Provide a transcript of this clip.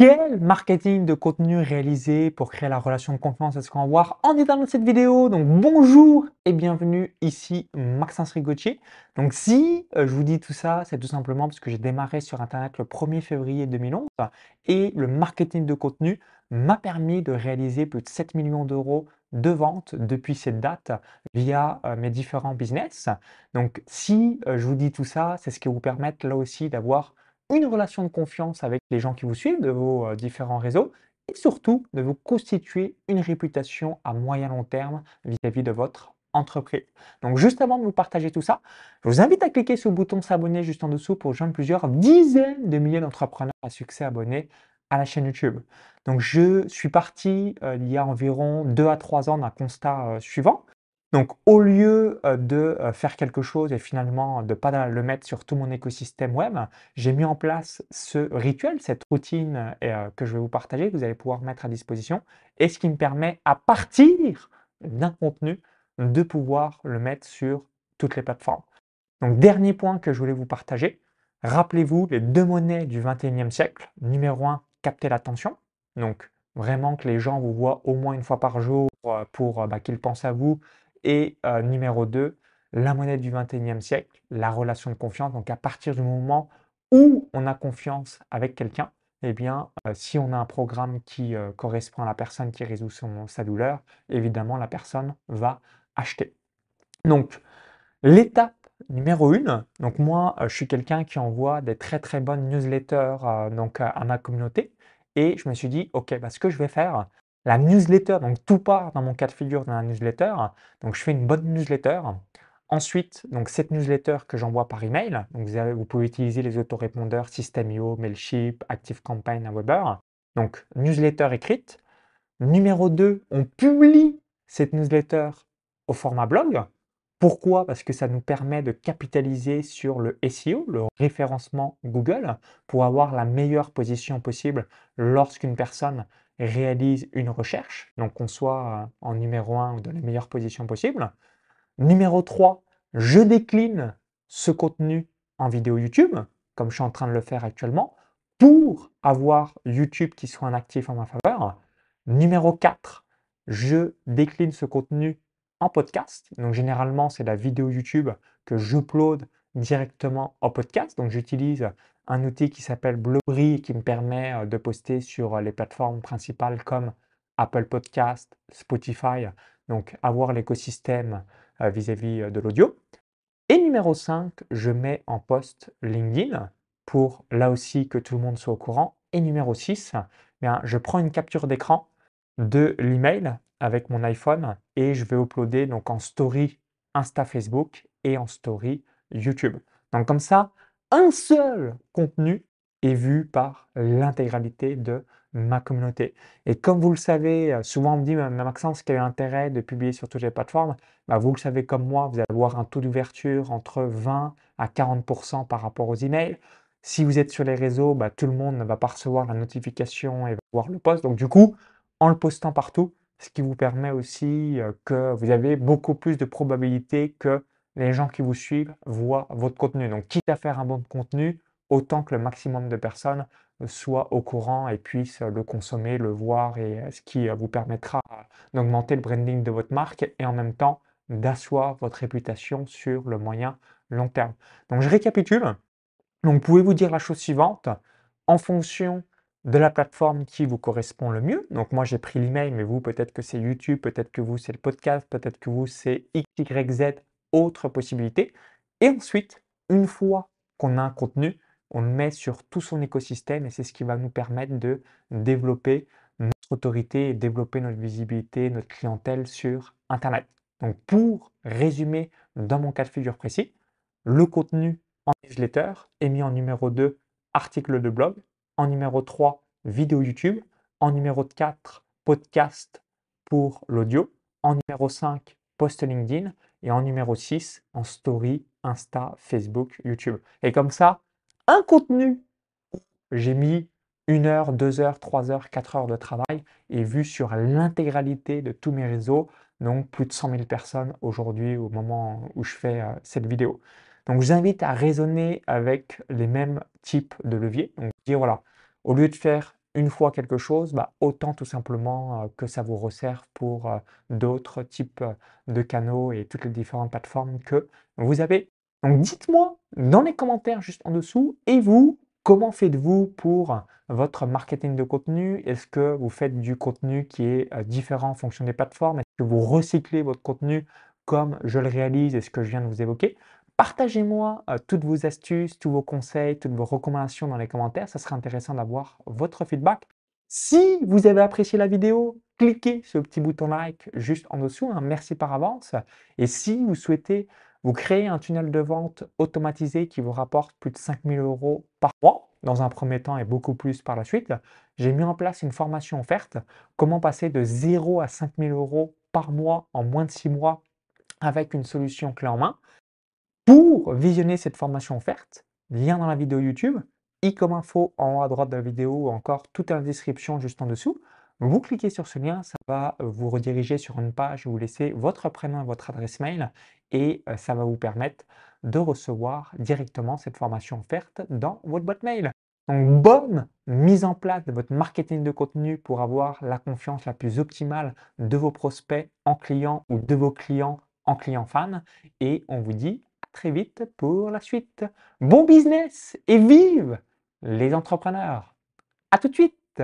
Quel marketing de contenu réaliser pour créer la relation de confiance Est-ce qu'on va voir en détail dans cette vidéo Donc bonjour et bienvenue ici Maxence Rigotier. Donc si euh, je vous dis tout ça, c'est tout simplement parce que j'ai démarré sur Internet le 1er février 2011 et le marketing de contenu m'a permis de réaliser plus de 7 millions d'euros de ventes depuis cette date via euh, mes différents business. Donc si euh, je vous dis tout ça, c'est ce qui vous permet là aussi d'avoir une relation de confiance avec les gens qui vous suivent de vos euh, différents réseaux et surtout de vous constituer une réputation à moyen long terme vis-à-vis de votre entreprise. Donc juste avant de vous partager tout ça, je vous invite à cliquer sur le bouton s'abonner juste en dessous pour rejoindre plusieurs dizaines de milliers d'entrepreneurs à succès abonnés à la chaîne YouTube. Donc je suis parti euh, il y a environ 2 à 3 ans d'un constat euh, suivant. Donc, au lieu de faire quelque chose et finalement de ne pas le mettre sur tout mon écosystème web, j'ai mis en place ce rituel, cette routine que je vais vous partager, que vous allez pouvoir mettre à disposition, et ce qui me permet, à partir d'un contenu, de pouvoir le mettre sur toutes les plateformes. Donc, dernier point que je voulais vous partager, rappelez-vous les deux monnaies du 21e siècle. Numéro 1, capter l'attention. Donc, vraiment que les gens vous voient au moins une fois par jour pour bah, qu'ils pensent à vous et euh, numéro 2, la monnaie du 21e siècle, la relation de confiance. Donc à partir du moment où on a confiance avec quelqu'un, eh bien, euh, si on a un programme qui euh, correspond à la personne qui résout sa douleur, évidemment, la personne va acheter. Donc, l'étape numéro 1, donc moi, je suis quelqu'un qui envoie des très très bonnes newsletters donc, à ma communauté. Et je me suis dit, OK, bah, ce que je vais faire, la newsletter, donc tout part dans mon cas de figure dans la newsletter. Donc je fais une bonne newsletter. Ensuite, donc cette newsletter que j'envoie par email, donc vous, pouvez utiliser les autorépondeurs System.io, Mailchimp, ActiveCampaign, Weber. Donc newsletter écrite. Numéro 2, on publie cette newsletter au format blog. Pourquoi? Parce que ça nous permet de capitaliser sur le SEO, le référencement Google, pour avoir la meilleure position possible lorsqu'une personne réalise une recherche, donc qu'on soit euh, en numéro 1 ou dans les meilleures positions possibles. Numéro 3, je décline ce contenu en vidéo YouTube, comme je suis en train de le faire actuellement, pour avoir YouTube qui soit un actif en ma faveur. Numéro 4, je décline ce contenu en podcast. Donc généralement, c'est la vidéo YouTube que j'upload directement en podcast. Donc j'utilise un outil qui s'appelle Blueberry qui me permet euh, de poster sur euh, les plateformes principales comme Apple Podcast, Spotify, donc avoir l'écosystème euh, vis-à-vis de l'audio. Et numéro 5, je mets en post LinkedIn pour là aussi que tout le monde soit au courant. Et numéro 6, bien, je prends une capture d'écran de l'email avec mon iPhone et je vais uploader donc en story Insta Facebook et en story YouTube. Donc comme ça, un seul contenu est vu par l'intégralité de ma communauté. Et comme vous le savez, euh, souvent on me dit, Maxence, quel est l'intérêt de publier sur toutes les plateformes? Bah, Vous le savez comme moi, vous allez avoir un taux d'ouverture entre 20 à 40% par rapport aux emails. Si vous êtes sur les réseaux, bah, tout le monde ne va pas recevoir la notification et voir le post. Donc du coup, en le postant partout, ce qui vous permet aussi euh, que vous avez beaucoup plus de probabilité que les gens qui vous suivent voient votre contenu. Donc, quitte à faire un bon contenu, autant que le maximum de personnes soient au courant et puissent le consommer, le voir, et ce qui vous permettra d'augmenter le branding de votre marque et en même temps d'asseoir votre réputation sur le moyen long terme. Donc, je récapitule. Donc, pouvez-vous dire la chose suivante en fonction de la plateforme qui vous correspond le mieux. Donc moi j'ai pris l'email, mais vous peut-être que c'est YouTube, peut-être que vous c'est le podcast, peut-être que vous c'est XYZ autre possibilité. Et ensuite, une fois qu'on a un contenu, on le met sur tout son écosystème et c'est ce qui va nous permettre de développer notre autorité et développer notre visibilité, notre clientèle sur Internet. Donc pour résumer, dans mon cas de figure précis, le contenu en newsletter est mis en numéro 2, article de blog, en numéro 3, vidéo YouTube, en numéro 4, podcast pour l'audio, en numéro 5, post LinkedIn et en numéro 6, en story, Insta, Facebook, YouTube. Et comme ça, un contenu, j'ai mis une heure, deux heures, trois heures, quatre heures de travail et vu sur l'intégralité de tous mes réseaux, donc plus de 100 000 personnes aujourd'hui au moment où je fais euh, cette vidéo. Donc je vous invite à raisonner avec les mêmes types de leviers. Donc dire voilà, au lieu de faire une fois quelque chose, bah, autant tout simplement que ça vous resserve pour d'autres types de canaux et toutes les différentes plateformes que vous avez. Donc dites-moi dans les commentaires juste en dessous, et vous, comment faites-vous pour votre marketing de contenu? Est-ce que vous faites du contenu qui est différent en fonction des plateformes? Est-ce que vous recyclez votre contenu comme je le réalise et ce que je viens de vous évoquer? Partagez-moi toutes vos astuces, tous vos conseils, toutes vos recommandations dans les commentaires. Ça serait intéressant d'avoir votre feedback. Si vous avez apprécié la vidéo, cliquez sur le petit bouton like juste en dessous. Hein. merci par avance. Et si vous souhaitez vous créer un tunnel de vente automatisé qui vous rapporte plus de 5000 euros par mois, dans un premier temps et beaucoup plus par la suite, j'ai mis en place une formation offerte. Comment passer de 0 à 5000 euros par mois en moins de 6 mois avec une solution clé en main? Pour visionner cette formation offerte, lien dans la vidéo YouTube, i comme info en haut à droite de la vidéo ou encore tout en description juste en dessous. Vous cliquez sur ce lien, ça va vous rediriger sur une page où vous laissez votre prénom et votre adresse mail et euh, ça va vous permettre de recevoir directement cette formation offerte dans votre boîte mail. Donc, bonne mise en place de votre marketing de contenu pour avoir la confiance la plus optimale de vos prospects en clients ou de vos clients en clients fans. Et on vous dit très vite pour la suite. Bon business et vive les entrepreneurs. À tout de suite